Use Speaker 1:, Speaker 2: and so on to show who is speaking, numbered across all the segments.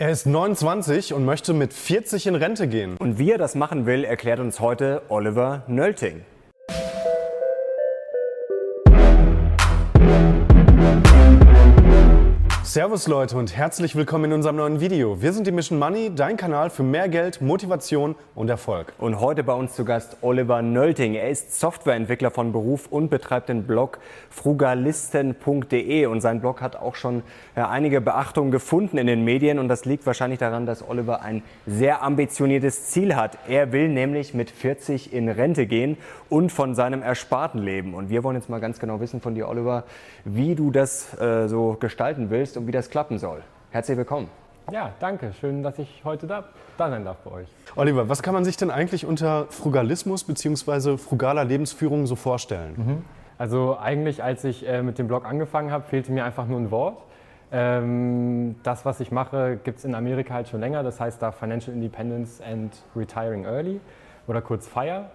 Speaker 1: Er ist 29 und möchte mit 40 in Rente gehen.
Speaker 2: Und wie er das machen will, erklärt uns heute Oliver Nölting.
Speaker 1: Servus Leute und herzlich willkommen in unserem neuen Video. Wir sind die Mission Money, dein Kanal für mehr Geld, Motivation und Erfolg.
Speaker 2: Und heute bei uns zu Gast Oliver Nölting. Er ist Softwareentwickler von Beruf und betreibt den Blog frugalisten.de. Und sein Blog hat auch schon äh, einige Beachtungen gefunden in den Medien. Und das liegt wahrscheinlich daran, dass Oliver ein sehr ambitioniertes Ziel hat. Er will nämlich mit 40 in Rente gehen und von seinem Ersparten leben. Und wir wollen jetzt mal ganz genau wissen von dir, Oliver, wie du das äh, so gestalten willst und wie das klappen soll. Herzlich willkommen.
Speaker 3: Ja, danke. Schön, dass ich heute da, da sein darf bei euch.
Speaker 1: Oliver, was kann man sich denn eigentlich unter Frugalismus bzw. frugaler Lebensführung so vorstellen? Mhm.
Speaker 3: Also eigentlich, als ich äh, mit dem Blog angefangen habe, fehlte mir einfach nur ein Wort. Ähm, das, was ich mache, gibt es in Amerika halt schon länger. Das heißt da Financial Independence and Retiring Early oder kurz FIRE.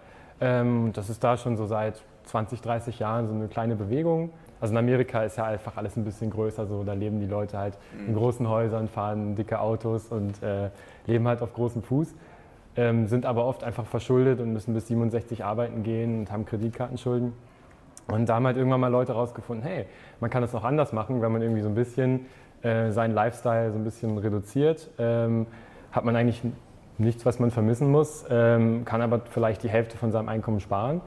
Speaker 3: Ähm, das ist da schon so seit 20, 30 Jahren so eine kleine Bewegung. Also in Amerika ist ja einfach alles ein bisschen größer, so da leben die Leute halt mhm. in großen Häusern, fahren dicke Autos und äh, leben halt auf großem Fuß, ähm, sind aber oft einfach verschuldet und müssen bis 67 arbeiten gehen und haben Kreditkartenschulden. Und da haben halt irgendwann mal Leute rausgefunden, hey, man kann das auch anders machen, wenn man irgendwie so ein bisschen äh, seinen Lifestyle so ein bisschen reduziert, ähm, hat man eigentlich nichts, was man vermissen muss, ähm, kann aber vielleicht die Hälfte von seinem Einkommen sparen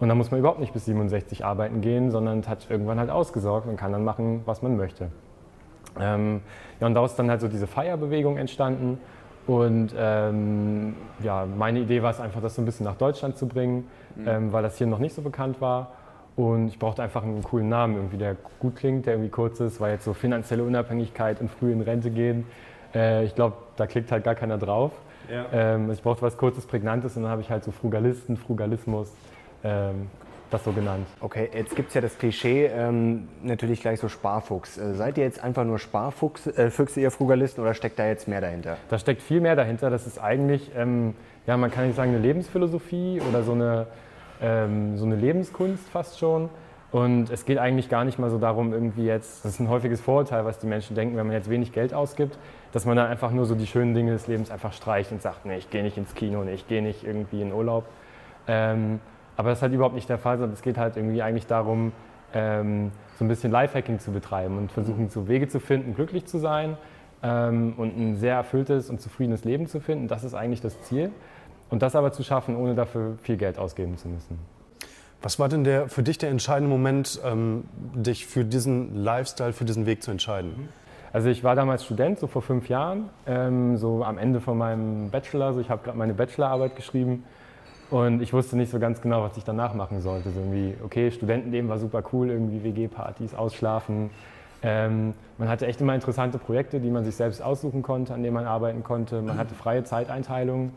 Speaker 3: und dann muss man überhaupt nicht bis 67 arbeiten gehen, sondern hat irgendwann halt ausgesorgt und kann dann machen, was man möchte. Ähm, ja, und daraus ist dann halt so diese Feierbewegung entstanden. Und ähm, ja, meine Idee war es einfach, das so ein bisschen nach Deutschland zu bringen, mhm. ähm, weil das hier noch nicht so bekannt war. Und ich brauchte einfach einen coolen Namen, irgendwie, der gut klingt, der irgendwie kurz ist, weil jetzt so finanzielle Unabhängigkeit und früh in Rente gehen. Äh, ich glaube, da klickt halt gar keiner drauf. Ja. Ähm, ich brauchte was Kurzes, Prägnantes und dann habe ich halt so Frugalisten, Frugalismus ähm, das so genannt.
Speaker 2: Okay, jetzt gibt es ja das Klischee, ähm, natürlich gleich so Sparfuchs. Äh, seid ihr jetzt einfach nur Sparfüchse, äh, ihr Frugalisten, oder steckt da jetzt mehr dahinter?
Speaker 3: Da steckt viel mehr dahinter. Das ist eigentlich, ähm, ja, man kann nicht sagen, eine Lebensphilosophie oder so eine, ähm, so eine Lebenskunst fast schon. Und es geht eigentlich gar nicht mal so darum, irgendwie jetzt, das ist ein häufiges Vorurteil, was die Menschen denken, wenn man jetzt wenig Geld ausgibt, dass man dann einfach nur so die schönen Dinge des Lebens einfach streicht und sagt, nee, ich gehe nicht ins Kino, nee, ich gehe nicht irgendwie in Urlaub. Aber das ist halt überhaupt nicht der Fall, sondern es geht halt irgendwie eigentlich darum, ähm, so ein bisschen Lifehacking zu betreiben und versuchen, so Wege zu finden, glücklich zu sein ähm, und ein sehr erfülltes und zufriedenes Leben zu finden. Das ist eigentlich das Ziel. Und das aber zu schaffen, ohne dafür viel Geld ausgeben zu müssen.
Speaker 1: Was war denn der, für dich der entscheidende Moment, ähm, dich für diesen Lifestyle, für diesen Weg zu entscheiden?
Speaker 3: Also ich war damals Student, so vor fünf Jahren, ähm, so am Ende von meinem Bachelor. Also ich habe gerade meine Bachelorarbeit geschrieben und ich wusste nicht so ganz genau, was ich danach machen sollte. So irgendwie, okay, Studentenleben war super cool, irgendwie WG-Partys, Ausschlafen. Ähm, man hatte echt immer interessante Projekte, die man sich selbst aussuchen konnte, an denen man arbeiten konnte. Man hatte freie Zeiteinteilung.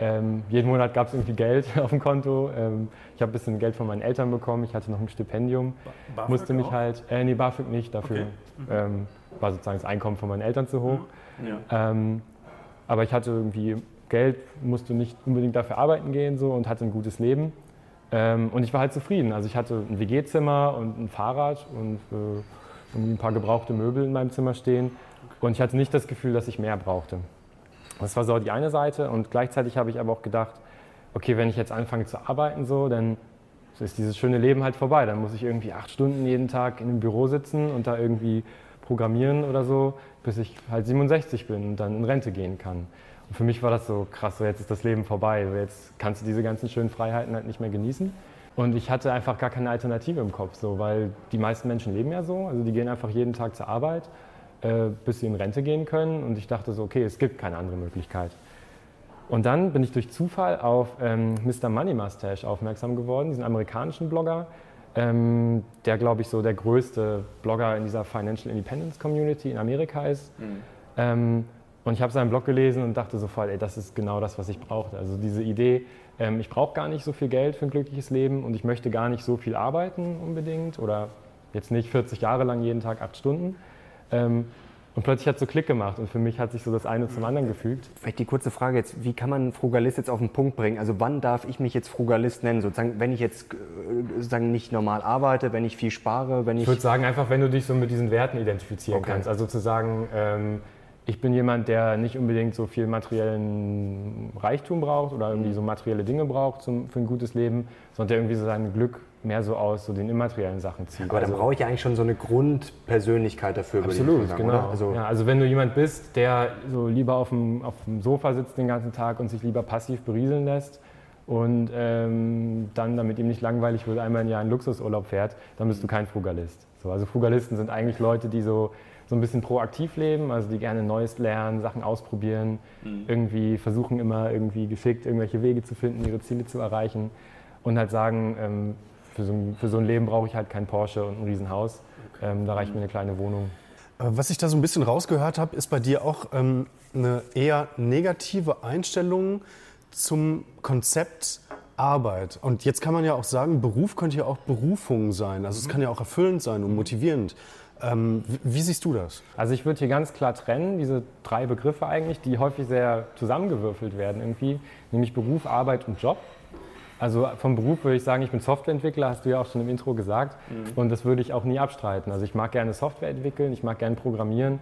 Speaker 3: Ähm, jeden Monat gab es irgendwie Geld auf dem Konto. Ähm, ich habe ein bisschen Geld von meinen Eltern bekommen. Ich hatte noch ein Stipendium. BAföG musste mich auch? halt, äh, nee, BAföG nicht. Dafür okay. mhm. ähm, war sozusagen das Einkommen von meinen Eltern zu hoch. Mhm. Ja. Ähm, aber ich hatte irgendwie Geld, musste nicht unbedingt dafür arbeiten gehen so, und hatte ein gutes Leben. Ähm, und ich war halt zufrieden. Also ich hatte ein WG-Zimmer und ein Fahrrad und äh, ein paar gebrauchte Möbel in meinem Zimmer stehen. Und ich hatte nicht das Gefühl, dass ich mehr brauchte. Das war so die eine Seite. Und gleichzeitig habe ich aber auch gedacht, okay, wenn ich jetzt anfange zu arbeiten, so, dann ist dieses schöne Leben halt vorbei. Dann muss ich irgendwie acht Stunden jeden Tag in einem Büro sitzen und da irgendwie programmieren oder so, bis ich halt 67 bin und dann in Rente gehen kann. Und für mich war das so krass, so jetzt ist das Leben vorbei, so jetzt kannst du diese ganzen schönen Freiheiten halt nicht mehr genießen. Und ich hatte einfach gar keine Alternative im Kopf, so, weil die meisten Menschen leben ja so, also die gehen einfach jeden Tag zur Arbeit, äh, bis sie in Rente gehen können. Und ich dachte so, okay, es gibt keine andere Möglichkeit. Und dann bin ich durch Zufall auf ähm, Mr. Money Mustache aufmerksam geworden, diesen amerikanischen Blogger, ähm, der, glaube ich, so der größte Blogger in dieser Financial Independence Community in Amerika ist. Mhm. Ähm, und ich habe seinen Blog gelesen und dachte sofort, ey, das ist genau das, was ich brauchte. Also diese Idee, ähm, ich brauche gar nicht so viel Geld für ein glückliches Leben und ich möchte gar nicht so viel arbeiten unbedingt oder jetzt nicht 40 Jahre lang jeden Tag acht Stunden. Ähm, und plötzlich hat es so Klick gemacht und für mich hat sich so das eine zum anderen gefügt.
Speaker 2: Vielleicht die kurze Frage jetzt, wie kann man Frugalist jetzt auf den Punkt bringen? Also wann darf ich mich jetzt Frugalist nennen? Sozusagen, wenn ich jetzt äh, sozusagen nicht normal arbeite, wenn ich viel spare, wenn ich...
Speaker 3: Ich würde sagen, einfach wenn du dich so mit diesen Werten identifizieren okay. kannst. Also zu sagen, ähm, ich bin jemand, der nicht unbedingt so viel materiellen Reichtum braucht oder irgendwie so materielle Dinge braucht zum, für ein gutes Leben, sondern der irgendwie so sein Glück mehr so aus so den immateriellen Sachen zieht.
Speaker 2: Aber dann
Speaker 3: Also-
Speaker 2: brauche ich ja eigentlich schon so eine Grundpersönlichkeit dafür.
Speaker 3: Absolut,
Speaker 2: sagen,
Speaker 3: genau.
Speaker 2: Also,
Speaker 3: ja, also wenn du jemand bist, der so lieber auf dem, auf dem Sofa sitzt den ganzen Tag und sich lieber passiv berieseln lässt und ähm, dann, damit ihm nicht langweilig wird, einmal im Jahr in Luxusurlaub fährt, dann bist du kein Frugalist. So, also Frugalisten sind eigentlich Leute, die so, so ein bisschen proaktiv leben, also die gerne Neues lernen, Sachen ausprobieren, irgendwie versuchen immer irgendwie geschickt irgendwelche Wege zu finden, ihre Ziele zu erreichen und halt sagen, ähm, für, so ein, für so ein Leben brauche ich halt kein Porsche und ein Riesenhaus, ähm, da reicht mir eine kleine Wohnung.
Speaker 1: Äh, Was ich da so ein bisschen rausgehört habe, ist bei dir auch ähm, eine eher negative Einstellung zum Konzept Arbeit. Und jetzt kann man ja auch sagen, Beruf könnte ja auch Berufung sein. Also es kann ja auch erfüllend sein und motivierend. Ähm, wie, siehst du das?
Speaker 3: Also ich würde hier ganz klar trennen, diese drei Begriffe eigentlich, die häufig sehr zusammengewürfelt werden irgendwie, nämlich Beruf, Arbeit und Job. Also vom Beruf würde ich sagen, ich bin Softwareentwickler, hast du ja auch schon im Intro gesagt. Und das würde ich auch nie abstreiten. Also ich mag gerne Software entwickeln, ich mag gerne programmieren.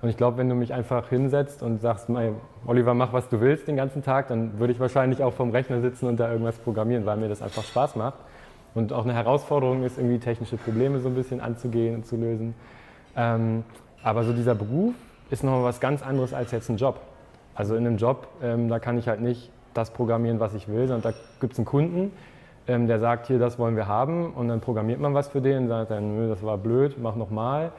Speaker 3: Und ich glaube, wenn du mich einfach hinsetzt und sagst, "Mei, Oliver, mach was du willst den ganzen Tag, dann würde ich wahrscheinlich auch vom Rechner sitzen und da irgendwas programmieren, weil mir das einfach Spaß macht. Und auch eine Herausforderung ist, irgendwie technische Probleme so ein bisschen anzugehen und zu lösen. Ähm, aber so dieser Beruf ist nochmal was ganz anderes als jetzt ein Job. Also in einem Job, ähm, da kann ich halt nicht das programmieren, was ich will, sondern da gibt es einen Kunden, ähm, der sagt, hier, das wollen wir haben und dann programmiert man was für den und sagt dann, nö, das war blöd, mach nochmal.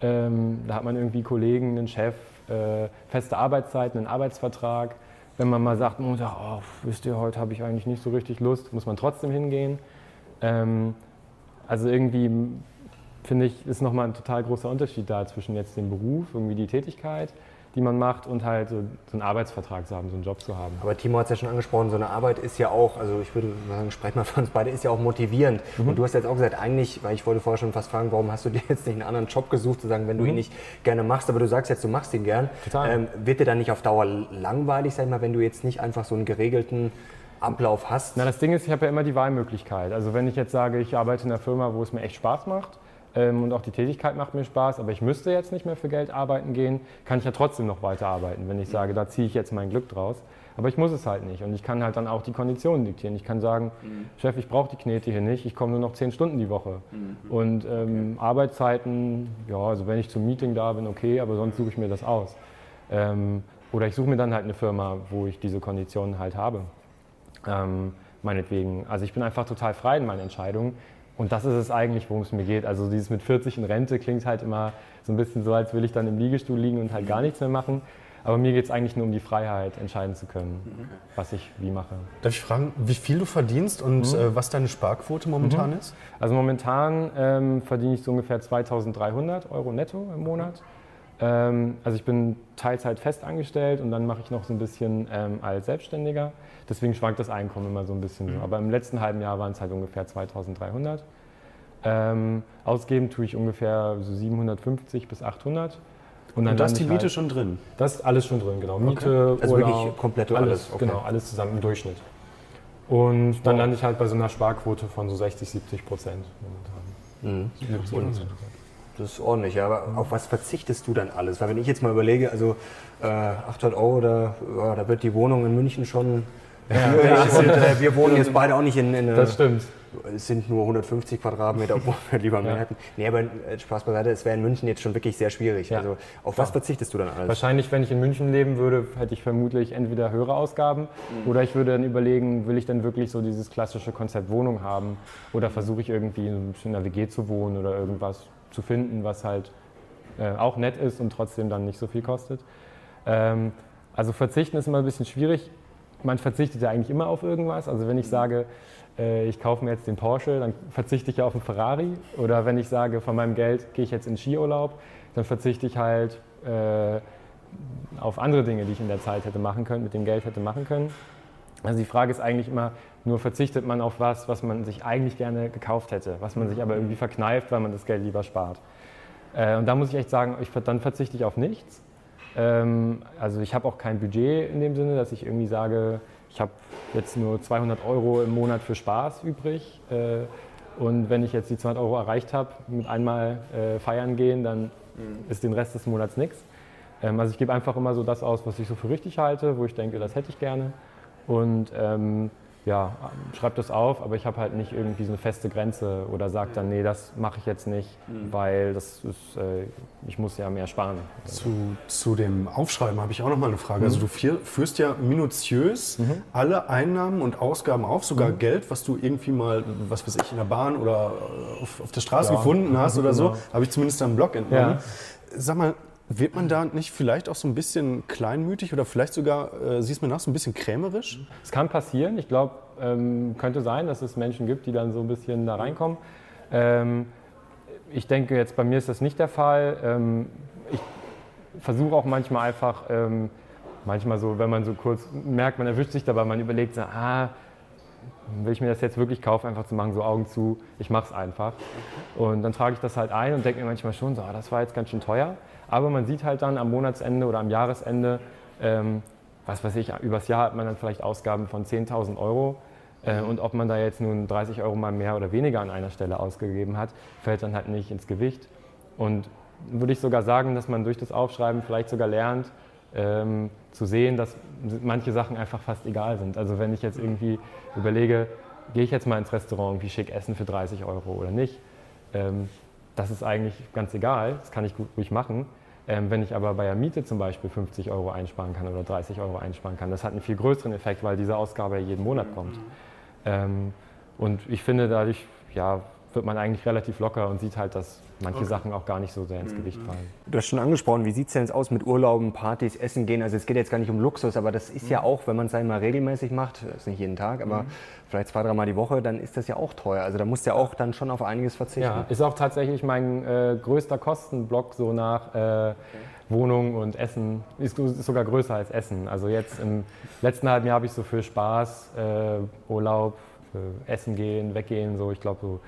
Speaker 3: Ähm, da hat man irgendwie Kollegen, einen Chef, äh, feste Arbeitszeiten, einen Arbeitsvertrag. Wenn man mal sagt, oh, oh, wisst ihr, heute habe ich eigentlich nicht so richtig Lust, muss man trotzdem hingehen. Ähm, also irgendwie finde ich, ist nochmal ein total großer Unterschied da zwischen jetzt dem Beruf, irgendwie die Tätigkeit, die man macht und halt so, so einen Arbeitsvertrag zu haben, so einen Job zu haben.
Speaker 2: Aber Timo hat es ja schon angesprochen, so eine Arbeit ist ja auch, also ich würde mal sagen, sprechen wir für uns beide, ist ja auch motivierend.
Speaker 3: Mhm.
Speaker 2: Und du hast jetzt auch gesagt, eigentlich, weil ich wollte vorher schon fast fragen, warum hast du dir jetzt nicht einen anderen Job gesucht, zu sagen, wenn du ihn nicht gerne machst, aber du sagst jetzt, du machst ihn gern.
Speaker 3: Mhm. Total.
Speaker 2: Ähm, wird dir dann nicht auf Dauer langweilig, sag ich mal, wenn du jetzt nicht einfach so einen geregelten Ablauf hast?
Speaker 3: Na, das Ding ist, ich habe ja immer die Wahlmöglichkeit. Also wenn ich jetzt sage, ich arbeite in einer Firma, wo es mir echt Spaß macht ähm, und auch die Tätigkeit macht mir Spaß, aber ich müsste jetzt nicht mehr für Geld arbeiten gehen, kann ich ja trotzdem noch weiter arbeiten, wenn ich sage, da ziehe ich jetzt mein Glück draus. Aber ich muss es halt nicht und ich kann halt dann auch die Konditionen diktieren. Ich kann sagen, Chef, ich brauche die Knete hier nicht, ich komme nur noch zehn Stunden die Woche. Und ähm, Arbeitszeiten, ja, also wenn ich zum Meeting da bin, okay, aber sonst suche ich mir das aus. Ähm, oder ich suche mir dann halt eine Firma, wo ich diese Konditionen halt habe. Ähm, meinetwegen. Also ich bin einfach total frei in meinen Entscheidungen. Und das ist es eigentlich, worum es mir geht. Also dieses mit 40 in Rente klingt halt immer so ein bisschen so, als will ich dann im Liegestuhl liegen und halt gar nichts mehr machen. Aber mir geht es eigentlich nur um die Freiheit, entscheiden zu können, was ich wie mache.
Speaker 1: Darf ich fragen, wie viel du verdienst und äh, was deine Sparquote momentan ist?
Speaker 3: Also momentan ähm, verdiene ich so ungefähr 2300 Euro netto im Monat. Ähm, also ich bin Teilzeit fest angestellt und dann mache ich noch so ein bisschen ähm, als Selbstständiger. Deswegen schwankt das Einkommen immer so ein bisschen so. Aber im letzten halben Jahr waren es halt ungefähr 2300. Ähm, ausgeben tue ich ungefähr so 750 bis 800.
Speaker 1: Und
Speaker 3: dann
Speaker 1: da ist
Speaker 3: lande
Speaker 1: die Miete
Speaker 3: halt,
Speaker 1: schon drin.
Speaker 3: Das ist alles schon drin, genau. Miete,
Speaker 2: Also
Speaker 3: Urlaub,
Speaker 2: wirklich komplett
Speaker 3: alles,
Speaker 2: alles, okay.
Speaker 3: genau, alles zusammen im Durchschnitt. Und dann
Speaker 2: Wow.
Speaker 3: lande ich halt bei so einer Sparquote von so 60, 70 Prozent momentan. 70 Prozent.
Speaker 2: Das ist ordentlich, ja. Aber auf was verzichtest du dann alles? Weil wenn ich jetzt mal überlege, also äh, 800 Euro, da, ja, da wird die Wohnung in München schon schwierig. Und äh, wir wohnen jetzt beide auch nicht in, in
Speaker 3: Das stimmt.
Speaker 2: es sind nur 150 Quadratmeter, obwohl wir lieber mehr
Speaker 3: Ja.
Speaker 2: hätten. Nee, aber äh, Spaß beiseite, es wäre in München jetzt schon wirklich sehr schwierig.
Speaker 3: Ja.
Speaker 2: Also auf was verzichtest du dann alles?
Speaker 3: Wahrscheinlich, wenn ich in München leben würde, hätte ich vermutlich entweder höhere Ausgaben oder ich würde dann überlegen, will ich denn wirklich so dieses klassische Konzept Wohnung haben oder versuche ich irgendwie in einer WG zu wohnen oder irgendwas zu finden, was halt äh, auch nett ist und trotzdem dann nicht so viel kostet. Ähm, also verzichten ist immer ein bisschen schwierig. Man verzichtet ja eigentlich immer auf irgendwas. Also wenn ich sage, äh, ich kaufe mir jetzt den Porsche, dann verzichte ich ja auf einen Ferrari. Oder wenn ich sage, von meinem Geld gehe ich jetzt in Skiurlaub, dann verzichte ich halt äh, auf andere Dinge, die ich in der Zeit hätte machen können, mit dem Geld hätte machen können. Also die Frage ist eigentlich immer, nur verzichtet man auf was, was man sich eigentlich gerne gekauft hätte, was man sich aber irgendwie verkneift, weil man das Geld lieber spart. Äh, und da muss ich echt sagen, ich, dann verzichte ich auf nichts. Ähm, also ich habe auch kein Budget in dem Sinne, dass ich irgendwie sage, ich habe jetzt nur 200 Euro im Monat für Spaß übrig. Äh, und wenn ich jetzt die 200 Euro erreicht habe, mit einmal äh, feiern gehen, dann ist den Rest des Monats nichts. Ähm, also ich gebe einfach immer so das aus, was ich so für richtig halte, wo ich denke, das hätte ich gerne. Und ähm, ja, schreibe das auf, aber ich habe halt nicht irgendwie so eine feste Grenze oder sage dann, nee, das mache ich jetzt nicht, mhm. weil das ist, äh, ich muss ja mehr sparen.
Speaker 1: Zu, zu dem Aufschreiben habe ich auch noch mal eine Frage. Also mhm. Also du führst ja minutiös mhm. alle Einnahmen und Ausgaben auf, sogar mhm. Geld, was du irgendwie mal, was weiß ich, in der Bahn oder auf, auf der Straße ja. gefunden hast oder so, genau. habe ich zumindest am Blog entnommen. Ja. Sag mal, wird man da nicht vielleicht auch so ein bisschen kleinmütig oder vielleicht sogar, äh, siehst mir nach, so ein bisschen krämerisch?
Speaker 3: Es kann passieren. Ich glaube, ähm, könnte sein, dass es Menschen gibt, die dann so ein bisschen da reinkommen. Ähm, ich denke, jetzt bei mir ist das nicht der Fall. Ähm, ich versuche auch manchmal einfach, ähm, manchmal so, wenn man so kurz merkt, man erwischt sich dabei, man überlegt, so, ah, will ich mir das jetzt wirklich kaufen, einfach zu machen, so Augen zu, ich mache es einfach. Und dann trage ich das halt ein und denke mir manchmal schon, so, ah, das war jetzt ganz schön teuer. Aber man sieht halt dann am Monatsende oder am Jahresende, ähm, was weiß ich, übers Jahr hat man dann vielleicht Ausgaben von 10.000 Euro. Äh, und ob man da jetzt nun 30 Euro mal mehr oder weniger an einer Stelle ausgegeben hat, fällt dann halt nicht ins Gewicht. Und würde ich sogar sagen, dass man durch das Aufschreiben vielleicht sogar lernt, ähm, zu sehen, dass manche Sachen einfach fast egal sind. Also wenn ich jetzt irgendwie überlege, gehe ich jetzt mal ins Restaurant, irgendwie schick essen für 30 Euro oder nicht, ähm, das ist eigentlich ganz egal, das kann ich gut ruhig machen. Ähm, wenn ich aber bei der Miete zum Beispiel 50 Euro einsparen kann oder 30 Euro einsparen kann, das hat einen viel größeren Effekt, weil diese Ausgabe ja jeden Monat kommt. Mhm. Ähm, und ich finde, dadurch ja, wird man eigentlich relativ locker und sieht halt, dass manche okay. Sachen auch gar nicht so sehr ins mhm. Gewicht fallen.
Speaker 2: Du hast schon angesprochen, wie sieht es denn jetzt aus mit Urlauben, Partys, Essen gehen? Also es geht jetzt gar nicht um Luxus, aber das ist mhm. ja auch, wenn man es einmal regelmäßig macht, das ist nicht jeden Tag, aber mhm. vielleicht zwei, dreimal die Woche, dann ist das ja auch teuer. Also da musst du ja auch dann schon auf einiges verzichten. Ja,
Speaker 3: ist auch tatsächlich mein äh, größter Kostenblock so nach äh, okay. Wohnung und Essen. Ist, ist, sogar größer als Essen. Also jetzt im letzten halben Jahr habe ich so für Spaß, äh, Urlaub, Essen gehen, weggehen, so ich glaube so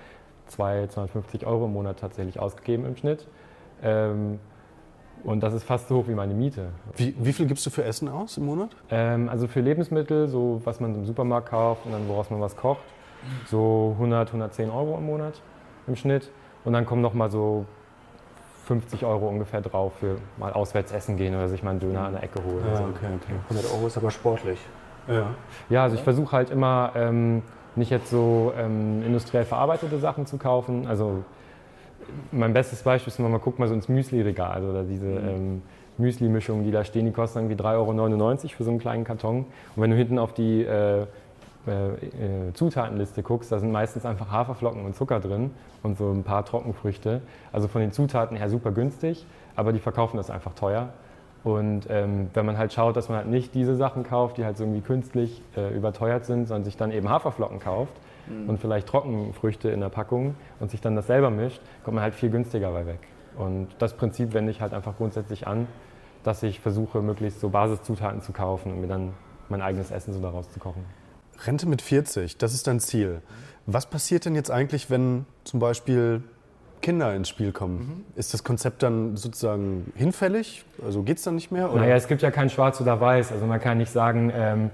Speaker 3: 200, 250 Euro im Monat tatsächlich ausgegeben im Schnitt. Ähm, und das ist fast so hoch wie meine Miete.
Speaker 1: Wie, wie viel gibst du für Essen aus im Monat?
Speaker 3: Ähm, also für Lebensmittel, so was man im Supermarkt kauft und dann woraus man was kocht, so 100, 110 Euro im Monat im Schnitt. Und dann kommen noch mal so 50 Euro ungefähr drauf für mal auswärts essen gehen oder sich mal einen Döner an der Ecke holen.
Speaker 2: Ja, okay, okay. 100 Euro ist aber sportlich.
Speaker 3: Ja, ja also ich versuche halt immer ähm, nicht jetzt so ähm, industriell verarbeitete Sachen zu kaufen. Also mein bestes Beispiel ist, man guckt mal so ins Müsli-Regal oder diese mhm. ähm, Müsli-Mischungen, die da stehen, die kosten irgendwie 3,99 Euro für so einen kleinen Karton. Und wenn du hinten auf die äh, äh, äh, Zutatenliste guckst, da sind meistens einfach Haferflocken und Zucker drin und so ein paar Trockenfrüchte. Also von den Zutaten her super günstig, aber die verkaufen das einfach teuer. Und ähm, wenn man halt schaut, dass man halt nicht diese Sachen kauft, die halt so irgendwie künstlich äh, überteuert sind, sondern sich dann eben Haferflocken kauft mhm. und vielleicht Trockenfrüchte in der Packung und sich dann das selber mischt, kommt man halt viel günstiger bei weg. Und das Prinzip wende ich halt einfach grundsätzlich an, dass ich versuche, möglichst so Basiszutaten zu kaufen und mir dann mein eigenes Essen so daraus zu kochen.
Speaker 1: Rente mit 40, das ist dein Ziel. Was passiert denn jetzt eigentlich, wenn zum Beispiel Kinder ins Spiel kommen. Mhm. Ist das Konzept dann sozusagen hinfällig? Also geht es dann nicht mehr?
Speaker 3: Oder? Naja, es gibt ja kein Schwarz oder Weiß. Also man kann nicht sagen, ähm,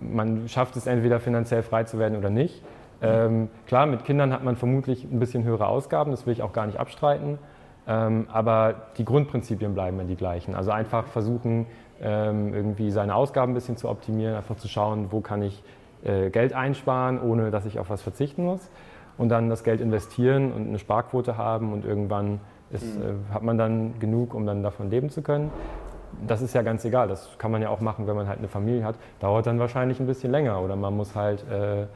Speaker 3: man schafft es entweder finanziell frei zu werden oder nicht. Ähm, klar, mit Kindern hat man vermutlich ein bisschen höhere Ausgaben, das will ich auch gar nicht abstreiten. Ähm, aber die Grundprinzipien bleiben ja die gleichen. Also einfach versuchen, ähm, irgendwie seine Ausgaben ein bisschen zu optimieren, einfach zu schauen, wo kann ich äh, Geld einsparen, ohne dass ich auf was verzichten muss und dann das Geld investieren und eine Sparquote haben und irgendwann ist, mhm. äh, hat man dann genug, um dann davon leben zu können. Das ist ja ganz egal, das kann man ja auch machen, wenn man halt eine Familie hat. Dauert dann wahrscheinlich ein bisschen länger oder man muss halt äh,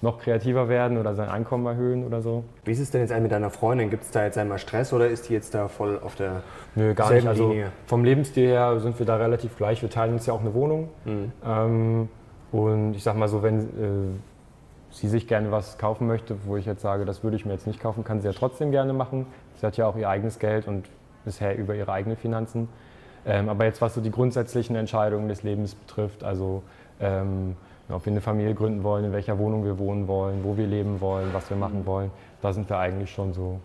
Speaker 3: noch kreativer werden oder sein Einkommen erhöhen oder so.
Speaker 2: Wie ist es denn jetzt mit deiner Freundin? Gibt es da jetzt einmal Stress oder ist die jetzt da voll auf der
Speaker 3: Nö, gar nicht. Also vom Lebensstil her sind wir da relativ gleich. Wir teilen uns ja auch eine Wohnung. Mhm. Ähm, und ich sag mal so, wenn äh, sie sich gerne was kaufen möchte, wo ich jetzt sage, das würde ich mir jetzt nicht kaufen, kann sie ja trotzdem gerne machen. Sie hat ja auch ihr eigenes Geld und bisher über ihre eigenen Finanzen. Ähm, aber jetzt was so die grundsätzlichen Entscheidungen des Lebens betrifft, also ähm, ob wir eine Familie gründen wollen, in welcher Wohnung wir wohnen wollen, wo wir leben wollen, was wir machen wollen, da sind wir eigentlich schon so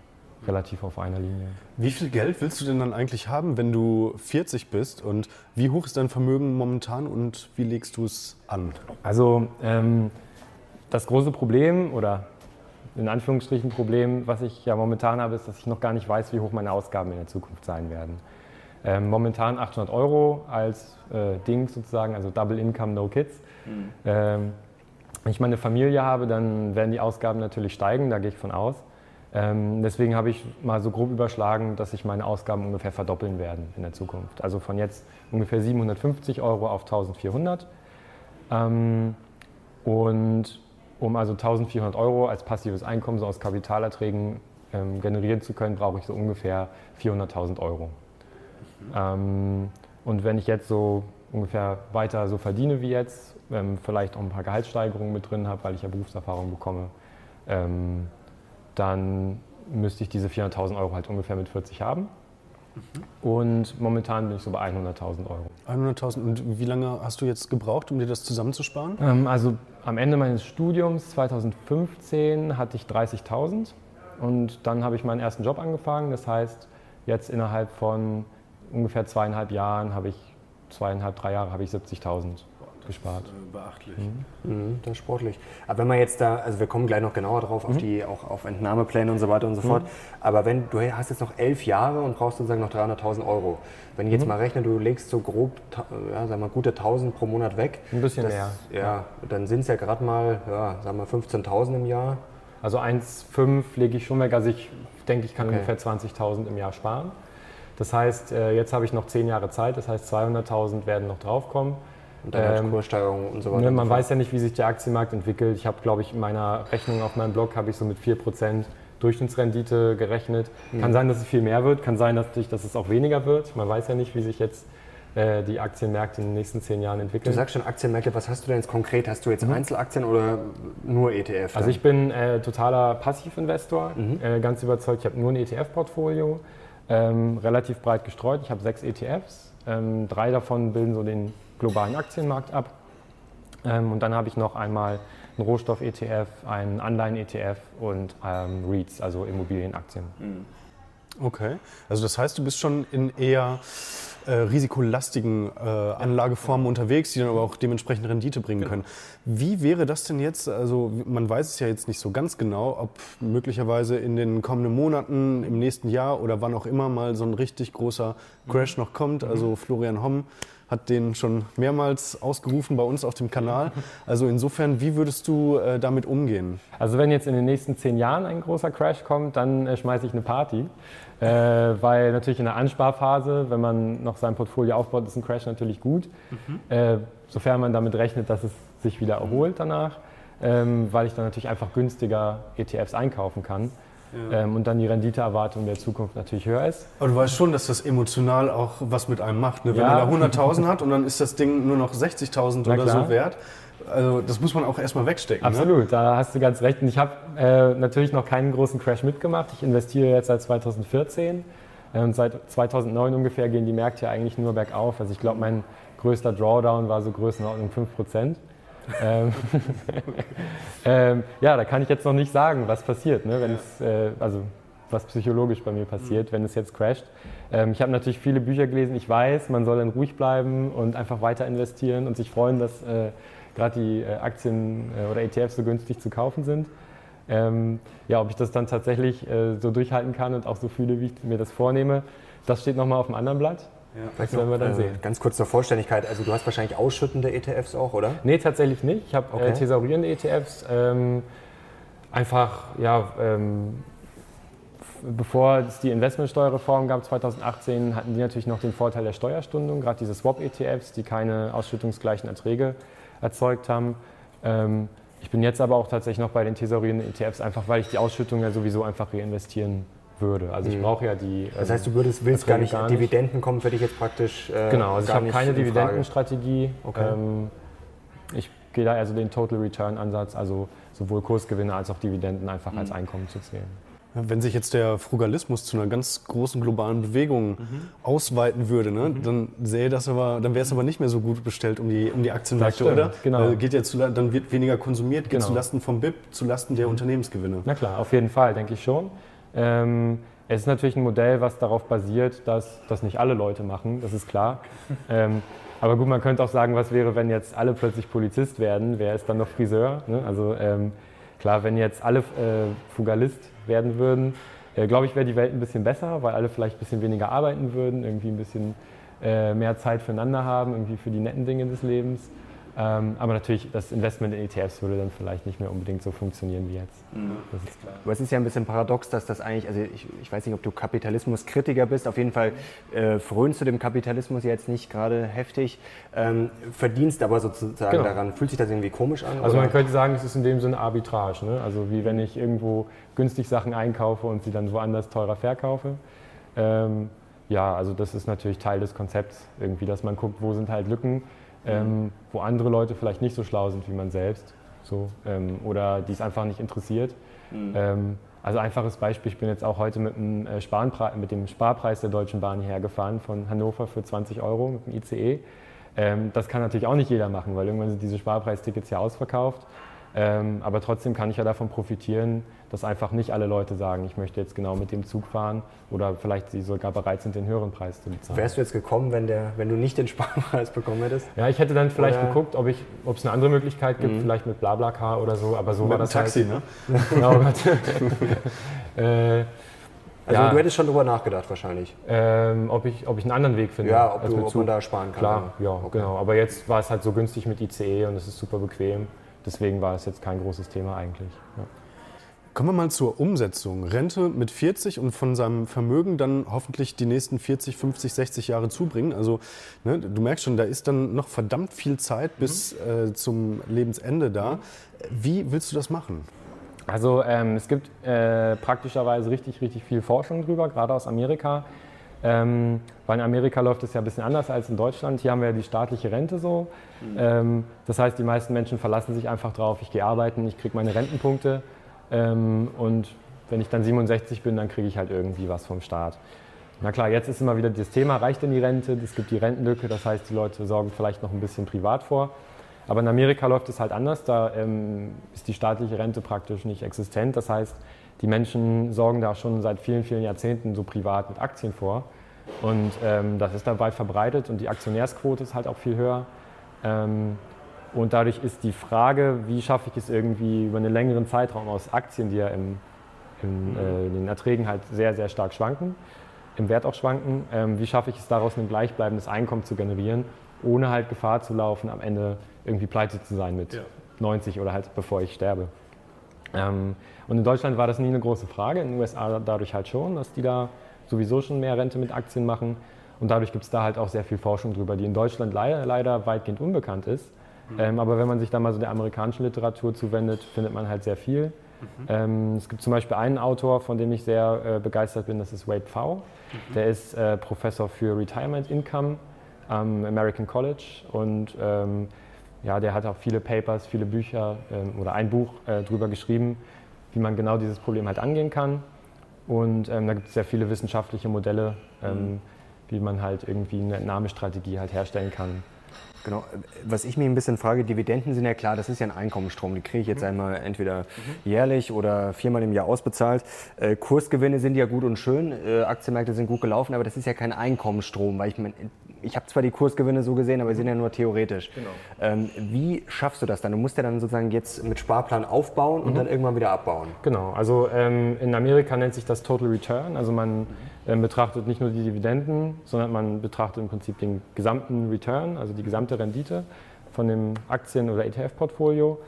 Speaker 3: relativ auf einer Linie.
Speaker 1: Wie viel Geld willst du denn dann eigentlich haben, wenn du 40 bist? Und wie hoch ist dein Vermögen momentan und wie legst du es an?
Speaker 3: Also ähm, das große Problem oder in Anführungsstrichen Problem, was ich ja momentan habe, ist, dass ich noch gar nicht weiß, wie hoch meine Ausgaben in der Zukunft sein werden. Ähm, momentan 800 Euro als äh, Ding sozusagen, also Double Income, No Kids. Mhm. Ähm, wenn ich meine Familie habe, dann werden die Ausgaben natürlich steigen, da gehe ich von aus. Ähm, deswegen habe ich mal so grob überschlagen, dass sich meine Ausgaben ungefähr verdoppeln werden in der Zukunft. Also von jetzt ungefähr 750 Euro auf 1400. Ähm, und um also 1400 Euro als passives Einkommen so aus Kapitalerträgen ähm, generieren zu können, brauche ich so ungefähr 400.000 Euro. Mhm. und wenn ich jetzt so ungefähr weiter so verdiene wie jetzt, ähm, vielleicht auch ein paar Gehaltssteigerungen mit drin habe, weil ich ja Berufserfahrung bekomme, ähm, dann müsste ich diese 400.000 Euro halt ungefähr mit 40 haben. Mhm. Und momentan bin ich so bei 100.000 Euro.
Speaker 1: 100.000. Und wie lange hast du jetzt gebraucht, um dir das zusammenzusparen?
Speaker 3: Ähm, also am Ende meines Studiums 2015 hatte ich 30.000 und dann habe ich meinen ersten Job angefangen. Das heißt, jetzt innerhalb von ungefähr zweieinhalb Jahren habe ich, zweieinhalb, drei Jahre habe ich 70.000 gespart.
Speaker 1: Äh, beachtlich.
Speaker 2: Mhm. Mhm, das ist sportlich. Aber wenn man jetzt da, also wir kommen gleich noch genauer drauf, auf mhm. die, auch auf Entnahmepläne und so weiter und so fort. Mhm. Aber wenn du hast jetzt noch elf Jahre und brauchst sozusagen noch 300.000 Euro. Wenn ich jetzt mhm. mal rechne, du legst so grob, ja, sag mal, gute 1000 pro Monat weg.
Speaker 3: Ein bisschen das, mehr.
Speaker 2: Ja, dann sind es ja gerade mal, ja, sagen wir 15.000 im Jahr.
Speaker 3: Also 1,5 lege ich schon weg. Also ich denke, ich kann okay. ungefähr 20.000 im Jahr sparen. Das heißt, äh, jetzt habe ich noch zehn Jahre Zeit, das heißt 200.000 werden noch draufkommen.
Speaker 2: Und dann ähm, Kurssteigerung und so weiter.
Speaker 3: Ne, man weiß ja nicht, wie sich der Aktienmarkt entwickelt. Ich habe, glaube ich, in meiner Rechnung auf meinem Blog habe ich so mit 4% Durchschnittsrendite gerechnet. Mhm. Kann sein, dass es viel mehr wird, kann sein, dass, dass es auch weniger wird. Man weiß ja nicht, wie sich jetzt äh, die Aktienmärkte in den nächsten zehn Jahren entwickeln.
Speaker 2: Du sagst schon Aktienmärkte, was hast du denn jetzt konkret? Hast du jetzt mhm. Einzelaktien oder nur ETF?
Speaker 3: Also ich bin äh, totaler Passivinvestor, mhm. äh, ganz überzeugt. Ich habe nur ein ETF-Portfolio, ähm, relativ breit gestreut. Ich habe sechs ETFs. Ähm, drei davon bilden so den globalen Aktienmarkt ab. Ähm, und dann habe ich noch einmal einen Rohstoff-ETF, einen Anleihen-ETF und ähm, REITs, also Immobilienaktien. Mhm.
Speaker 1: Okay, also das heißt, du bist schon in eher äh, risikolastigen äh, Anlageformen unterwegs, die dann aber auch dementsprechend Rendite bringen genau. können. Wie wäre das denn jetzt? Also man weiß es ja jetzt nicht so ganz genau, ob möglicherweise in den kommenden Monaten, im nächsten Jahr oder wann auch immer mal so ein richtig großer Crash mhm. noch kommt. Also Florian Homm hat den schon mehrmals ausgerufen bei uns auf dem Kanal. Also insofern, wie würdest du äh, damit umgehen?
Speaker 3: Also wenn jetzt in den nächsten zehn Jahren ein großer Crash kommt, dann äh, schmeiße ich eine Party. Äh, weil natürlich in der Ansparphase, wenn man noch sein Portfolio aufbaut, ist ein Crash natürlich gut. Mhm. Äh, sofern man damit rechnet, dass es sich wieder erholt danach. Ähm, weil ich dann natürlich einfach günstiger ETFs einkaufen kann. Ja. Ähm, und dann die Renditeerwartung der Zukunft natürlich höher ist.
Speaker 1: Aber du weißt schon, dass das emotional auch was mit einem macht. Ne? Wenn ja. man da 100.000 hat und dann ist das Ding nur noch 60.000 oder so wert. Also das muss man auch erstmal wegstecken.
Speaker 3: Ne? Absolut, ne? da hast du ganz recht. Und ich habe äh, natürlich noch keinen großen Crash mitgemacht. Ich investiere jetzt seit 2014 äh, und seit 2009 ungefähr gehen die Märkte ja eigentlich nur bergauf. Also ich glaube, mein größter Drawdown war so Größenordnung 5% ähm, ähm, ja, da kann ich jetzt noch nicht sagen, was passiert, ne, wenn es, äh, also was psychologisch bei mir passiert, wenn es jetzt crasht. Ähm, ich habe natürlich viele Bücher gelesen. Ich weiß, man soll dann ruhig bleiben und einfach weiter investieren und sich freuen, dass äh, gerade die äh, Aktien äh, oder ETFs so günstig zu kaufen sind. Ähm, ja, ob ich das dann tatsächlich äh, so durchhalten kann und auch so fühle, wie ich mir das vornehme, das steht nochmal auf dem anderen Blatt.
Speaker 2: Ja, das werden wir dann äh, sehen. Ganz kurz zur Vollständigkeit, also du hast wahrscheinlich ausschüttende ETFs auch, oder?
Speaker 3: Nee, tatsächlich nicht. Ich habe äh, okay. äh, thesaurierende ETFs. Ähm, einfach, ja, ähm, bevor es die Investmentsteuerreform gab 2018, hatten die natürlich noch den Vorteil der Steuerstundung, gerade diese Swap-ETFs, die keine ausschüttungsgleichen Erträge erzeugt haben. Ähm, ich bin jetzt aber auch tatsächlich noch bei den thesaurierenden ETFs, einfach weil ich die Ausschüttung ja sowieso einfach reinvestieren würde. Also ich mhm. brauche ja die.
Speaker 2: Das heißt, du würdest, willst gar nicht, gar nicht, Dividenden kommen für dich jetzt praktisch.
Speaker 3: Äh, genau, also ich habe keine Dividendenstrategie. Okay. Ähm, ich gehe da also den Total Return Ansatz, also sowohl Kursgewinne als auch Dividenden einfach mhm. als Einkommen zu zählen.
Speaker 1: Wenn sich jetzt der Frugalismus zu einer ganz großen globalen Bewegung mhm. ausweiten würde, ne, mhm. dann sähe das aber, dann wäre es aber nicht mehr so gut bestellt um die, um die Aktienmärkte, oder?
Speaker 3: Genau.
Speaker 1: Äh, geht ja zu, dann wird weniger konsumiert, geht genau. zu Lasten vom BIP, zu Lasten der mhm. Unternehmensgewinne.
Speaker 3: Na klar, auf jeden Fall, denke ich schon. Ähm, es ist natürlich ein Modell, was darauf basiert, dass das nicht alle Leute machen, das ist klar. Ähm, aber gut, man könnte auch sagen, was wäre, wenn jetzt alle plötzlich Polizist werden? Wer ist dann noch Friseur? Ne? Also ähm, klar, wenn jetzt alle äh, Fugalist werden würden, äh, glaube ich, wäre die Welt ein bisschen besser, weil alle vielleicht ein bisschen weniger arbeiten würden, irgendwie ein bisschen äh, mehr Zeit füreinander haben, irgendwie für die netten Dinge des Lebens. Ähm, aber natürlich, das Investment in ETFs würde dann vielleicht nicht mehr unbedingt so funktionieren wie jetzt. Mhm.
Speaker 2: Das ist klar. Aber es ist ja ein bisschen paradox, dass das eigentlich, also ich, ich weiß nicht, ob du Kapitalismuskritiker bist, auf jeden Fall äh, frönst du dem Kapitalismus jetzt nicht gerade heftig, ähm, verdienst aber sozusagen genau. daran. Fühlt sich das irgendwie komisch an?
Speaker 3: Also oder? man könnte sagen, es ist in dem Sinne Arbitrage. Ne? Also wie wenn ich irgendwo günstig Sachen einkaufe und sie dann woanders teurer verkaufe. Ähm, ja, also das ist natürlich Teil des Konzepts irgendwie, dass man guckt, wo sind halt Lücken ähm, wo andere Leute vielleicht nicht so schlau sind wie man selbst so, ähm, oder die es einfach nicht interessiert. Mhm. Ähm, also einfaches Beispiel, ich bin jetzt auch heute mit dem, äh, mit dem, Sparpreis der Deutschen Bahn hierher gefahren von Hannover für 20 Euro mit dem ICE. Ähm, das kann natürlich auch nicht jeder machen, weil irgendwann sind diese Sparpreistickets ja ausverkauft. Ähm, aber trotzdem kann ich ja davon profitieren, dass einfach nicht alle Leute sagen, ich möchte jetzt genau mit dem Zug fahren oder vielleicht sie sogar bereit sind, den höheren Preis zu bezahlen.
Speaker 2: Wärst du jetzt gekommen, wenn, der, wenn du nicht den Sparpreis bekommen hättest?
Speaker 3: Ja, ich hätte dann vielleicht oder? geguckt, ob es eine andere Möglichkeit gibt, mhm. vielleicht mit Blablacar oder so, aber so
Speaker 1: mit
Speaker 3: war das
Speaker 1: Taxi, halt. ne? genau,
Speaker 2: äh, also ja. du hättest schon darüber nachgedacht wahrscheinlich.
Speaker 3: Ähm, ob, ich, ob ich einen anderen Weg finde.
Speaker 2: Ja, ob, du, ob man da sparen kann.
Speaker 3: Klar, ja, okay. genau. Aber jetzt war es halt so günstig mit ICE und es ist super bequem. Deswegen war es jetzt kein großes Thema eigentlich. Ja.
Speaker 1: Kommen wir mal zur Umsetzung. Rente mit 40 und von seinem Vermögen dann hoffentlich die nächsten 40, 50, 60 Jahre zubringen. Also ne, du merkst schon, da ist dann noch verdammt viel Zeit bis mhm. äh, zum Lebensende da. Wie willst du das machen?
Speaker 3: Also ähm, es gibt äh, praktischerweise richtig, richtig viel Forschung drüber, gerade aus Amerika. Ähm, weil in Amerika läuft es ja ein bisschen anders als in Deutschland. Hier haben wir ja die staatliche Rente so. Mhm. Ähm, das heißt, die meisten Menschen verlassen sich einfach drauf, ich gehe arbeiten, ich kriege meine Rentenpunkte ähm, und wenn ich dann 67 bin, dann kriege ich halt irgendwie was vom Staat. Na klar, jetzt ist immer wieder das Thema, reicht denn die Rente? Es gibt die Rentenlücke, das heißt, die Leute sorgen vielleicht noch ein bisschen privat vor. Aber in Amerika läuft es halt anders, da ähm, ist die staatliche Rente praktisch nicht existent. Das heißt, die Menschen sorgen da schon seit vielen, vielen Jahrzehnten so privat mit Aktien vor. Und ähm, das ist dann weit verbreitet und die Aktionärsquote ist halt auch viel höher. Ähm, und dadurch ist die Frage, wie schaffe ich es irgendwie über einen längeren Zeitraum aus Aktien, die ja im, im, äh, in den Erträgen halt sehr, sehr stark schwanken, im Wert auch schwanken, ähm, wie schaffe ich es daraus ein gleichbleibendes Einkommen zu generieren, ohne halt Gefahr zu laufen, am Ende irgendwie pleite zu sein mit ja. 90 oder halt bevor ich sterbe. Ähm, und in Deutschland war das nie eine große Frage, in den USA dadurch halt schon, dass die da sowieso schon mehr Rente mit Aktien machen. Und dadurch gibt es da halt auch sehr viel Forschung drüber, die in Deutschland leider, leider weitgehend unbekannt ist. Mhm. Ähm, aber wenn man sich da mal so der amerikanischen Literatur zuwendet, findet man halt sehr viel. Mhm. Ähm, es gibt zum Beispiel einen Autor, von dem ich sehr äh, begeistert bin, das ist Wade Pfau. Mhm. Der ist äh, Professor für Retirement Income am American College und ähm, ja, der hat auch viele Papers, viele Bücher ähm, oder ein Buch äh, drüber geschrieben, wie man genau dieses Problem halt angehen kann. Und ähm, da gibt es sehr viele wissenschaftliche Modelle, ähm, mhm. wie man halt irgendwie eine Entnahmestrategie halt herstellen kann.
Speaker 2: Genau. Was ich mir ein bisschen frage, Dividenden sind ja klar, das ist ja ein Einkommensstrom. Die kriege ich jetzt mhm. einmal entweder mhm. jährlich oder viermal im Jahr ausbezahlt. Äh, Kursgewinne sind ja gut und schön, äh, Aktienmärkte sind gut gelaufen, aber das ist ja kein Einkommensstrom, weil ich mein, ich habe zwar die Kursgewinne so gesehen, aber sie sind ja nur theoretisch. Genau. Ähm, wie schaffst du das dann? Du musst ja dann sozusagen jetzt mit Sparplan aufbauen und mhm. dann irgendwann wieder abbauen.
Speaker 3: Genau, also ähm, in Amerika nennt sich das Total Return. Also man mhm. ähm, betrachtet nicht nur die Dividenden, sondern man betrachtet im Prinzip den gesamten Return, also die gesamte Rendite von dem Aktien- oder ETF-Portfolio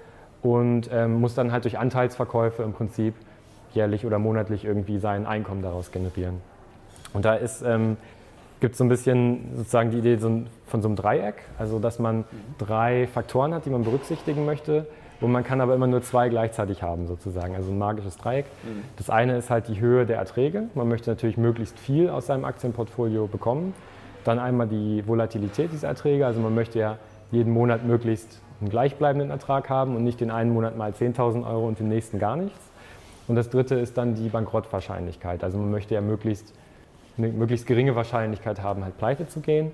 Speaker 3: und ähm, muss dann halt durch Anteilsverkäufe im Prinzip jährlich oder monatlich irgendwie sein Einkommen daraus generieren. Und da ist ähm, gibt so ein bisschen sozusagen die Idee von so einem Dreieck, also dass man drei Faktoren hat, die man berücksichtigen möchte. Und man kann aber immer nur zwei gleichzeitig haben, sozusagen. Also ein magisches Dreieck. Mhm. Das eine ist halt die Höhe der Erträge. Man möchte natürlich möglichst viel aus seinem Aktienportfolio bekommen. Dann einmal die Volatilität dieser Erträge. Also man möchte ja jeden Monat möglichst einen gleichbleibenden Ertrag haben und nicht den einen Monat mal 10.000 Euro und den nächsten gar nichts. Und das dritte ist dann die Bankrottwahrscheinlichkeit. Also man möchte ja möglichst eine möglichst geringe Wahrscheinlichkeit haben, halt pleite zu gehen.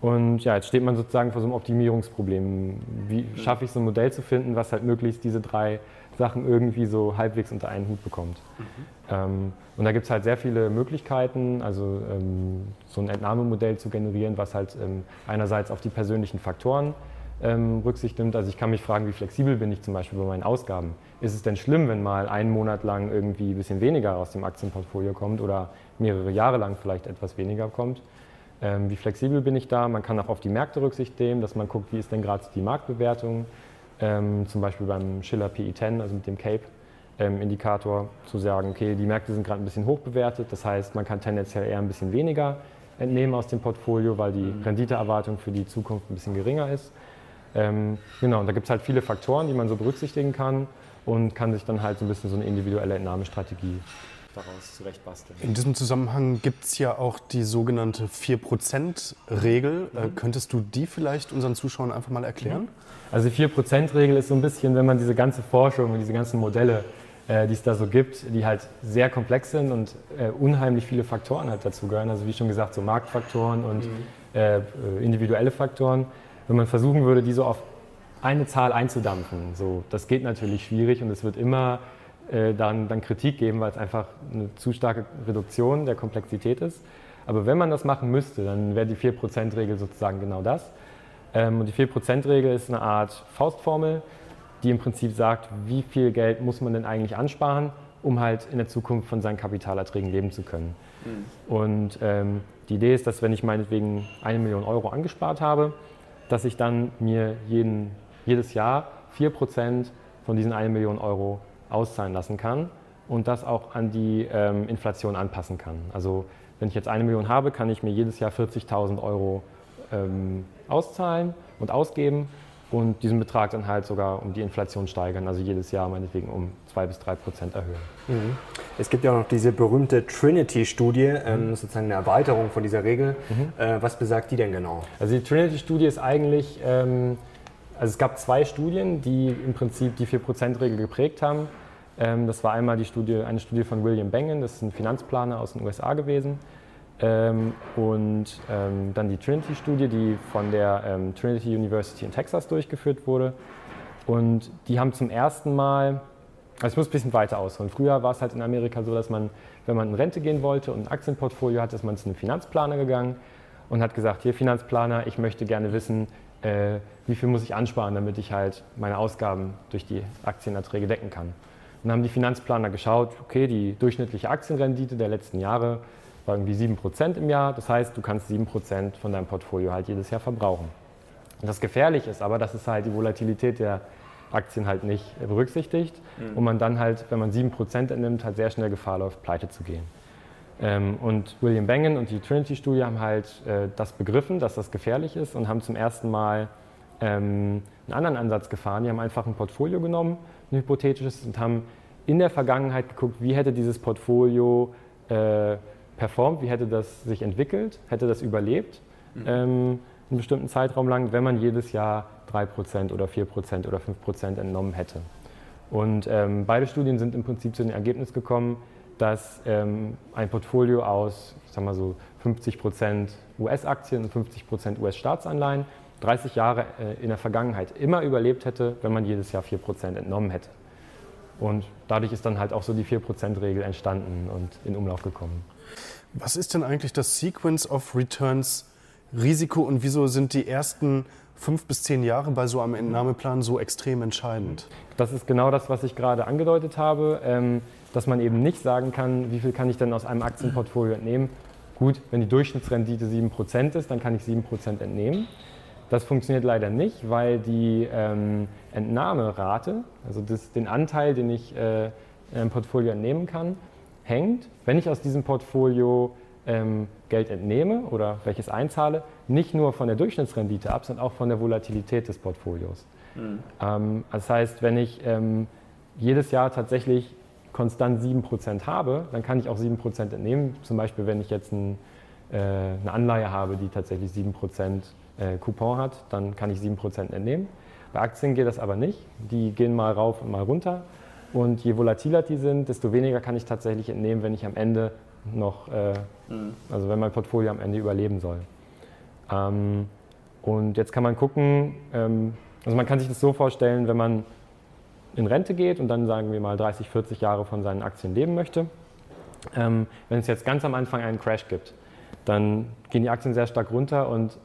Speaker 3: Und ja, jetzt steht man sozusagen vor so einem Optimierungsproblem. Wie schaffe ich so ein Modell zu finden, was halt möglichst diese drei Sachen irgendwie so halbwegs unter einen Hut bekommt? Mhm. Ähm, und da gibt es halt sehr viele Möglichkeiten, also ähm, so ein Entnahmemodell zu generieren, was halt ähm, einerseits auf die persönlichen Faktoren ähm, Rücksicht nimmt. Also ich kann mich fragen, wie flexibel bin ich zum Beispiel bei meinen Ausgaben. Ist es denn schlimm, wenn mal einen Monat lang irgendwie ein bisschen weniger aus dem Aktienportfolio kommt oder mehrere Jahre lang vielleicht etwas weniger kommt? Ähm, wie flexibel bin ich da? Man kann auch auf die Märkte Rücksicht nehmen, dass man guckt, wie ist denn gerade die Marktbewertung. Ähm, zum Beispiel beim Schiller PE10, also mit dem CAPE-Indikator, ähm, zu sagen, okay, die Märkte sind gerade ein bisschen hoch bewertet. Das heißt, man kann tendenziell eher ein bisschen weniger entnehmen aus dem Portfolio, weil die mhm. Renditeerwartung für die Zukunft ein bisschen geringer ist. Ähm, genau, und da gibt es halt viele Faktoren, die man so berücksichtigen kann und kann sich dann halt so ein bisschen so eine individuelle Entnahmestrategie daraus zurechtbasteln.
Speaker 1: In diesem Zusammenhang gibt es ja auch die sogenannte 4%-Regel. Äh, mhm. Äh, könntest du die vielleicht unseren Zuschauern einfach mal erklären? Mhm.
Speaker 3: Also die 4%-Regel ist so ein bisschen, wenn man diese ganze Forschung und diese ganzen Modelle, äh, die es da so gibt, die halt sehr komplex sind und äh, unheimlich viele Faktoren halt dazu gehören. Also wie schon gesagt, so Marktfaktoren und mhm. Äh, individuelle Faktoren. Wenn man versuchen würde, die so auf eine Zahl einzudampfen, so, das geht natürlich schwierig und es wird immer äh, dann, dann Kritik geben, weil es einfach eine zu starke Reduktion der Komplexität ist. Aber wenn man das machen müsste, dann wäre die 4%-Regel sozusagen genau das. Ähm, und die 4%-Regel ist eine Art Faustformel, die im Prinzip sagt, wie viel Geld muss man denn eigentlich ansparen, um halt in der Zukunft von seinen Kapitalerträgen leben zu können. Mhm. Und ähm, die Idee ist, dass wenn ich meinetwegen eine Million Euro angespart habe, dass ich dann mir jeden, jedes Jahr 4% von diesen 1 Million Euro auszahlen lassen kann und das auch an die ähm, Inflation anpassen kann. Also wenn ich jetzt eine Million habe, kann ich mir jedes Jahr 40.000 Euro ähm, auszahlen und ausgeben und diesen Betrag dann halt sogar um die Inflation steigern, also jedes Jahr meinetwegen um 2 bis 3 Prozent erhöhen. Mhm.
Speaker 2: Es gibt ja auch noch diese berühmte Trinity-Studie, ähm, mhm. sozusagen eine Erweiterung von dieser Regel. Mhm. Äh, was besagt die denn genau?
Speaker 3: Also die Trinity-Studie ist eigentlich ähm, also es gab zwei Studien, die im Prinzip die 4%-Regel geprägt haben. Ähm, das war einmal die Studie, eine Studie von William Bengen, das ist ein Finanzplaner aus den USA gewesen. Ähm, und ähm, dann die Trinity-Studie, die von der Trinity University in Texas durchgeführt wurde. Und die haben zum ersten Mal, also ich muss ein bisschen weiter ausholen. Früher war es halt in Amerika so, dass man, wenn man in Rente gehen wollte und ein Aktienportfolio hat, ist man zu einem Finanzplaner gegangen und hat gesagt, hier Finanzplaner, ich möchte gerne wissen, äh, wie viel muss ich ansparen, damit ich halt meine Ausgaben durch die Aktienerträge decken kann. Und dann haben die Finanzplaner geschaut, okay, die durchschnittliche Aktienrendite der letzten Jahre irgendwie 7% im Jahr. Das heißt, du kannst 7% von deinem Portfolio halt jedes Jahr verbrauchen. Und das gefährlich ist aber, dass es halt die Volatilität der Aktien halt nicht berücksichtigt mhm. und man dann halt, wenn man 7% entnimmt, halt sehr schnell Gefahr läuft, pleite zu gehen. Ähm, und William Bengen und die Trinity-Studie haben halt äh, das begriffen, dass das gefährlich ist und haben zum ersten Mal ähm, einen anderen Ansatz gefahren. Die haben einfach ein Portfolio genommen, ein hypothetisches, und haben in der Vergangenheit geguckt, wie hätte dieses Portfolio äh, performt, wie hätte das sich entwickelt, hätte das überlebt, mhm. ähm, einen bestimmten Zeitraum lang, wenn man jedes Jahr 3% oder 4% oder 5% entnommen hätte. Und ähm, beide Studien sind im Prinzip zu dem Ergebnis gekommen, dass ähm, ein Portfolio aus, ich sag mal so 50% US-Aktien und 50% US-Staatsanleihen 30 Jahre äh, in der Vergangenheit immer überlebt hätte, wenn man jedes Jahr 4% entnommen hätte. Und dadurch ist dann halt auch so die 4%-Regel entstanden und in Umlauf gekommen.
Speaker 1: Was ist denn eigentlich das Sequence of Returns Risiko und wieso sind die ersten fünf bis zehn Jahre bei so einem Entnahmeplan so extrem entscheidend?
Speaker 3: Das ist genau das, was ich gerade angedeutet habe. Ähm, dass man eben nicht sagen kann, wie viel kann ich denn aus einem Aktienportfolio entnehmen. Gut, wenn die Durchschnittsrendite 7% ist, dann kann ich 7% entnehmen. Das funktioniert leider nicht, weil die ähm, Entnahmerate, also das, den Anteil, den ich äh, in einem Portfolio entnehmen kann, hängt, wenn ich aus diesem Portfolio ähm, Geld entnehme oder welches einzahle, nicht nur von der Durchschnittsrendite ab, sondern auch von der Volatilität des Portfolios. Mhm. Ähm, das heißt, wenn ich ähm, jedes Jahr tatsächlich konstant 7% habe, dann kann ich auch 7% entnehmen. Zum Beispiel, wenn ich jetzt ein, äh, eine Anleihe habe, die tatsächlich 7% äh, Coupon hat, dann kann ich 7% entnehmen. Bei Aktien geht das aber nicht. Die gehen mal rauf und mal runter. Und je volatiler die sind, desto weniger kann ich tatsächlich entnehmen, wenn ich am Ende noch, äh, mhm. also wenn mein Portfolio am Ende überleben soll. Ähm, und jetzt kann man gucken, ähm, also man kann sich das so vorstellen, wenn man in Rente geht und dann sagen wir mal 30, 40 Jahre von seinen Aktien leben möchte. Ähm, wenn es jetzt ganz am Anfang einen Crash gibt, dann gehen die Aktien sehr stark runter und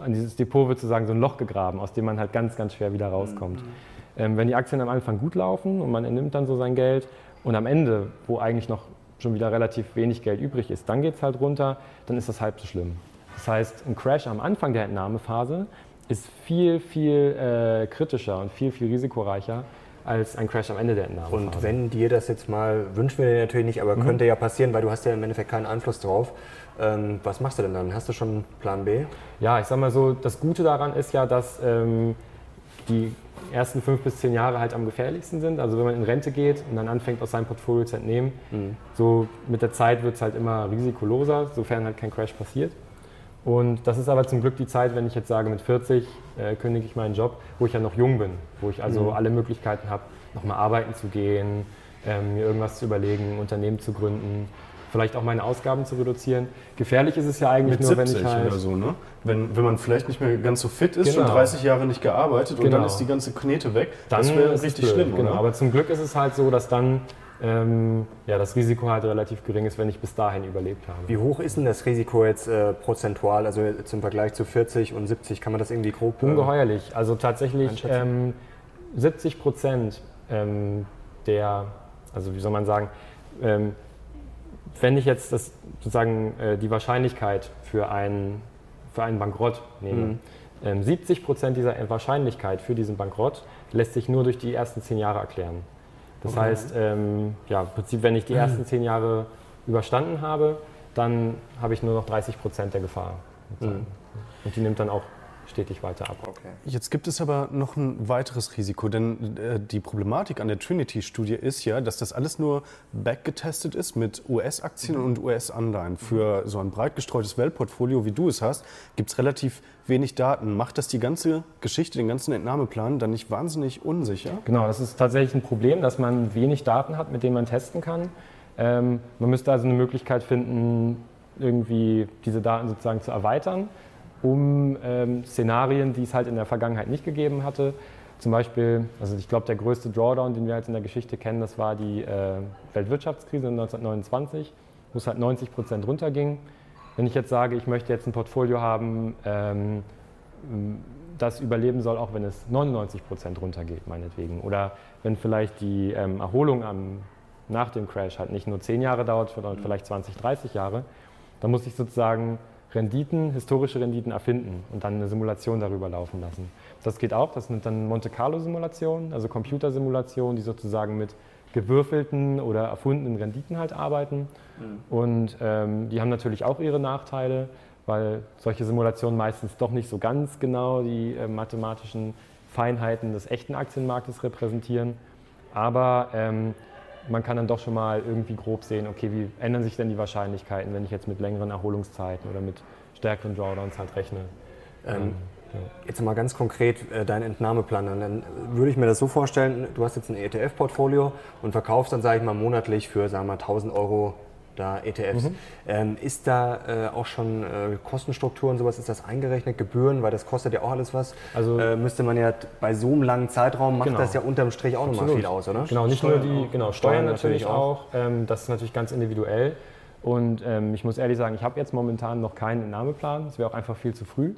Speaker 3: an dieses Depot wird sozusagen so ein Loch gegraben, aus dem man halt ganz, ganz schwer wieder rauskommt. Mhm. Ähm, wenn die Aktien am Anfang gut laufen und man entnimmt dann so sein Geld und am Ende, wo eigentlich noch schon wieder relativ wenig Geld übrig ist, dann geht es halt runter, dann ist das halb so schlimm. Das heißt, ein Crash am Anfang der Entnahmephase ist viel, viel äh, kritischer und viel, viel risikoreicher als ein Crash am Ende der Entnahme.
Speaker 2: Und wenn dir das jetzt mal, wünschen wir dir natürlich nicht, aber mhm. könnte ja passieren, weil du hast ja im Endeffekt keinen Einfluss drauf. Ähm, was machst du denn dann? Hast du schon Plan B?
Speaker 3: Ja, ich sag mal so, das Gute daran ist ja, dass ähm, die ersten fünf bis zehn Jahre halt am gefährlichsten sind. Also wenn man in Rente geht und dann anfängt, aus seinem Portfolio zu entnehmen, mhm. so mit der Zeit wird es halt immer risikoloser, sofern halt kein Crash passiert. Und das ist aber zum Glück die Zeit, wenn ich jetzt sage, mit 40 äh, kündige ich meinen Job, wo ich ja noch jung bin, wo ich also mhm. alle Möglichkeiten habe, nochmal arbeiten zu gehen, ähm, mir irgendwas zu überlegen, ein Unternehmen zu gründen, vielleicht auch meine Ausgaben zu reduzieren. Gefährlich ist es ja eigentlich
Speaker 1: mit
Speaker 3: nur,
Speaker 1: wenn ich halt... Oder so, ne? wenn, wenn man vielleicht nicht mehr ganz so fit ist, genau. schon 30 Jahre nicht gearbeitet genau. und dann genau. ist die ganze Knete weg.
Speaker 3: Dann das wäre richtig schlimm, genau. Aber zum Glück ist es halt so, dass dann ähm, ja, das Risiko halt relativ gering ist, wenn ich bis dahin überlebt habe.
Speaker 2: Wie hoch ist denn das Risiko jetzt äh, prozentual, also jetzt im Vergleich zu 40 und 70? Kann man das irgendwie grob?
Speaker 3: Äh, Ungeheuerlich. Also tatsächlich ähm, 70 Prozent ähm, der, also wie soll man sagen, ähm, wenn ich jetzt das, sozusagen äh, die Wahrscheinlichkeit für einen, für einen Bankrott nehme, mhm. 70 ähm, Prozent dieser Wahrscheinlichkeit für diesen Bankrott lässt sich nur durch die ersten zehn Jahre erklären. Das okay. heißt, ähm, ja, im Prinzip, wenn ich die ersten zehn Jahre überstanden habe, dann habe ich nur noch 30 Prozent der Gefahr. Mhm. Und die nimmt dann auch stetig weiter ab. Okay.
Speaker 1: Jetzt gibt es aber noch ein weiteres Risiko, denn äh, die Problematik an der Trinity-Studie ist ja, dass das alles nur backgetestet ist mit US-Aktien mhm. und US-Anleihen. Für so ein breit gestreutes Weltportfolio, wie du es hast, gibt es relativ wenig Daten. Macht das die ganze Geschichte, den ganzen Entnahmeplan dann nicht wahnsinnig unsicher?
Speaker 3: Genau, das ist tatsächlich ein Problem, dass man wenig Daten hat, mit denen man testen kann. Ähm, man müsste also eine Möglichkeit finden, irgendwie diese Daten sozusagen zu erweitern um ähm, Szenarien, die es halt in der Vergangenheit nicht gegeben hatte. Zum Beispiel, also ich glaube, der größte Drawdown, den wir jetzt in der Geschichte kennen, das war die äh, Weltwirtschaftskrise 1929, wo es halt 90 Prozent runterging. Wenn ich jetzt sage, ich möchte jetzt ein Portfolio haben, ähm, das überleben soll, auch wenn es 99 Prozent runtergeht, meinetwegen. Oder wenn vielleicht die ähm, Erholung am, nach dem Crash halt nicht nur 10 Jahre dauert, sondern vielleicht 20, 30 Jahre, dann muss ich sozusagen Renditen, historische Renditen erfinden und dann eine Simulation darüber laufen lassen. Das geht auch, das sind dann Monte Carlo-Simulationen, also Computersimulationen, die sozusagen mit gewürfelten oder erfundenen Renditen halt arbeiten. Mhm. Und ähm, die haben natürlich auch ihre Nachteile, weil solche Simulationen meistens doch nicht so ganz genau die äh, mathematischen Feinheiten des echten Aktienmarktes repräsentieren. Aber ähm, man kann dann doch schon mal irgendwie grob sehen, okay, wie ändern sich denn die Wahrscheinlichkeiten, wenn ich jetzt mit längeren Erholungszeiten oder mit stärkeren Drawdowns halt rechne. Ähm,
Speaker 2: ähm ja. Jetzt mal ganz konkret äh, deinen Entnahmeplan. Dann würde ich mir das so vorstellen, du hast jetzt ein ETF-Portfolio und verkaufst dann, sage ich mal, monatlich für, sagen wir mal, 1000 Euro da ETFs. Mhm. Ähm, ist da äh, auch schon äh, Kostenstruktur und sowas, ist das eingerechnet, Gebühren, weil das kostet ja auch alles was. Also äh, müsste man ja bei so einem langen Zeitraum, macht genau. das ja unterm Strich auch nochmal viel aus, oder?
Speaker 3: Genau, nicht Steuern nur die, genau, Steuern, Steuern natürlich auch. auch. Ähm, das ist natürlich ganz individuell. Und ähm, ich muss ehrlich sagen, ich habe jetzt momentan noch keinen Entnahmeplan. Das wäre auch einfach viel zu früh,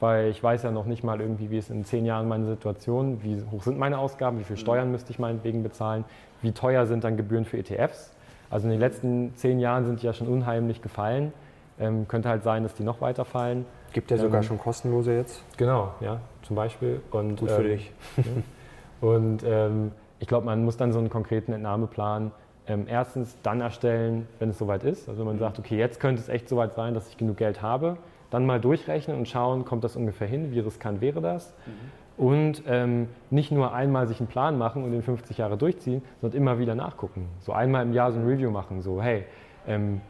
Speaker 3: weil ich weiß ja noch nicht mal irgendwie, wie ist in zehn Jahren meine Situation, wie hoch sind meine Ausgaben, wie viel Steuern müsste ich meinetwegen bezahlen, wie teuer sind dann Gebühren für ETFs. Also in den letzten zehn Jahren sind die ja schon unheimlich gefallen. Ähm, könnte halt sein, dass die noch weiter fallen.
Speaker 2: Gibt ja ähm, sogar schon kostenlose jetzt?
Speaker 3: Genau, ja, zum Beispiel.
Speaker 2: Und, Gut für ähm, dich.
Speaker 3: Und ähm, ich glaube, man muss dann so einen konkreten Entnahmeplan ähm, erstens dann erstellen, wenn es soweit ist. Also wenn man mhm. sagt, okay, jetzt könnte es echt soweit sein, dass ich genug Geld habe, dann mal durchrechnen und schauen, kommt das ungefähr hin, wie riskant wäre das. Mhm und ähm, nicht nur einmal sich einen Plan machen und den 50 Jahre durchziehen, sondern immer wieder nachgucken. So einmal im Jahr so ein Review machen, so hey, ähm,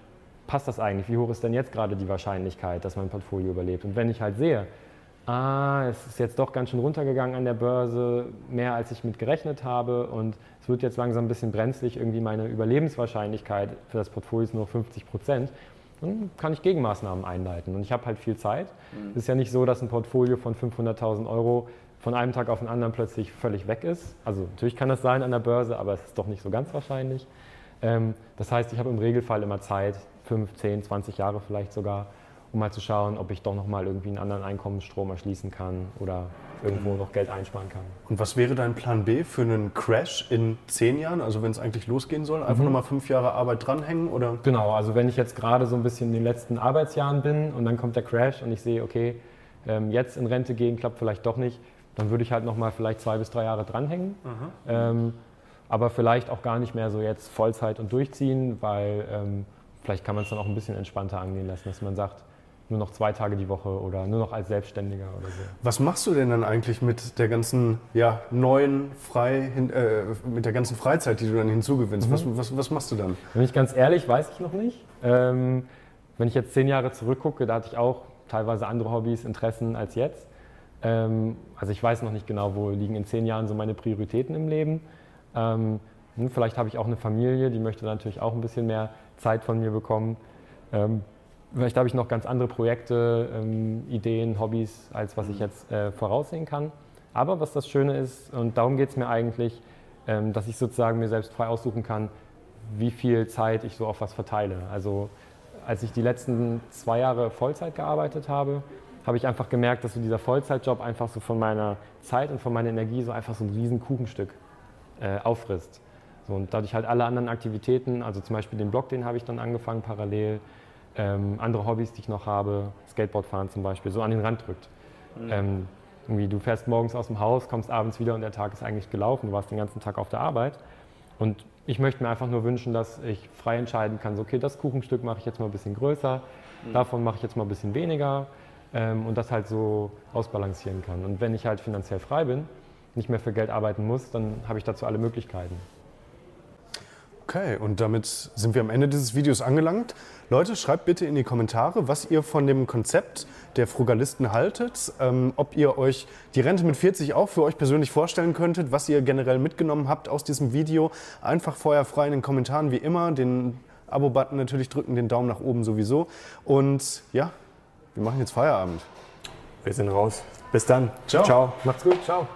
Speaker 3: passt das eigentlich? Wie hoch ist denn jetzt gerade die Wahrscheinlichkeit, dass mein Portfolio überlebt? Und wenn ich halt sehe, ah, es ist jetzt doch ganz schön runtergegangen an der Börse, mehr als ich mit gerechnet habe und es wird jetzt langsam ein bisschen brenzlig, irgendwie meine Überlebenswahrscheinlichkeit für das Portfolio ist nur 50 Prozent, dann kann ich Gegenmaßnahmen einleiten. Und ich habe halt viel Zeit. Mhm. Es ist ja nicht so, dass ein Portfolio von 500.000 Euro von einem Tag auf den anderen plötzlich völlig weg ist. Also natürlich kann das sein an der Börse, aber es ist doch nicht so ganz wahrscheinlich. Ähm, das heißt, ich habe im Regelfall immer Zeit, 5, 10, 20 Jahre vielleicht sogar, um mal zu schauen, ob ich doch nochmal irgendwie einen anderen Einkommensstrom erschließen kann oder irgendwo noch Geld einsparen kann.
Speaker 1: Und was wäre dein Plan B für einen Crash in zehn Jahren, also wenn es eigentlich losgehen soll? Einfach mhm. nochmal fünf Jahre Arbeit dranhängen oder?
Speaker 3: Genau, also wenn ich jetzt gerade so ein bisschen in den letzten Arbeitsjahren bin und dann kommt der Crash und ich sehe, okay, ähm, jetzt in Rente gehen klappt vielleicht doch nicht, dann würde ich halt nochmal vielleicht zwei bis drei Jahre dranhängen. Ähm, aber vielleicht auch gar nicht mehr so jetzt Vollzeit und durchziehen, weil ähm, vielleicht kann man es dann auch ein bisschen entspannter angehen lassen, dass man sagt, nur noch zwei Tage die Woche oder nur noch als Selbstständiger oder so.
Speaker 1: Was machst du denn dann eigentlich mit der ganzen ja, neuen frei, äh, mit der ganzen Freizeit, die du dann hinzugewinnst? Mhm. Was, was, was, machst du dann?
Speaker 3: Wenn ich ganz ehrlich, weiß ich noch nicht. Ähm, wenn ich jetzt zehn Jahre zurückgucke, da hatte ich auch teilweise andere Hobbys, Interessen als jetzt. Ähm, also ich weiß noch nicht genau, wo liegen in zehn Jahren so meine Prioritäten im Leben. Ähm, hm, vielleicht habe ich auch eine Familie, die möchte natürlich auch ein bisschen mehr Zeit von mir bekommen. Ähm, Vielleicht habe ich noch ganz andere Projekte, Ideen, Hobbys, als was ich mhm. jetzt äh, voraussehen kann. Aber was das Schöne ist, und darum geht es mir eigentlich, dass ich sozusagen mir selbst frei aussuchen kann, wie viel Zeit ich so auf was verteile. Also als ich die letzten zwei Jahre Vollzeit gearbeitet habe, habe ich einfach gemerkt, dass so dieser Vollzeitjob einfach so von meiner Zeit und von meiner Energie so einfach so ein riesen Kuchenstück äh, auffrisst. So, und dadurch halt alle anderen Aktivitäten, also zum Beispiel den Blog, den habe ich dann angefangen parallel, ähm, andere Hobbys, die ich noch habe, Skateboardfahren zum Beispiel, so an den Rand drückt. Mhm. Ähm, irgendwie, du fährst morgens aus dem Haus, kommst abends wieder und der Tag ist eigentlich gelaufen, du warst den ganzen Tag auf der Arbeit. Und ich möchte mir einfach nur wünschen, dass ich frei entscheiden kann, so, okay, das Kuchenstück mache ich jetzt mal ein bisschen größer, mhm. davon mache ich jetzt mal ein bisschen weniger ähm, und das halt so ausbalancieren kann. Und wenn ich halt finanziell frei bin, nicht mehr für Geld arbeiten muss, dann habe ich dazu alle Möglichkeiten.
Speaker 1: Okay, und damit sind wir am Ende dieses Videos angelangt. Leute, schreibt bitte in die Kommentare, was ihr von dem Konzept der Frugalisten haltet, ähm, ob ihr euch die Rente mit 40 auch für euch persönlich vorstellen könntet, was ihr generell mitgenommen habt aus diesem Video. Einfach feuerfrei in den Kommentaren wie immer, den Abo-Button natürlich drücken, den Daumen nach oben sowieso. Und ja, wir machen jetzt Feierabend.
Speaker 2: Wir sind raus. Bis dann.
Speaker 1: Ciao. Ciao.
Speaker 3: Macht's gut. Ciao.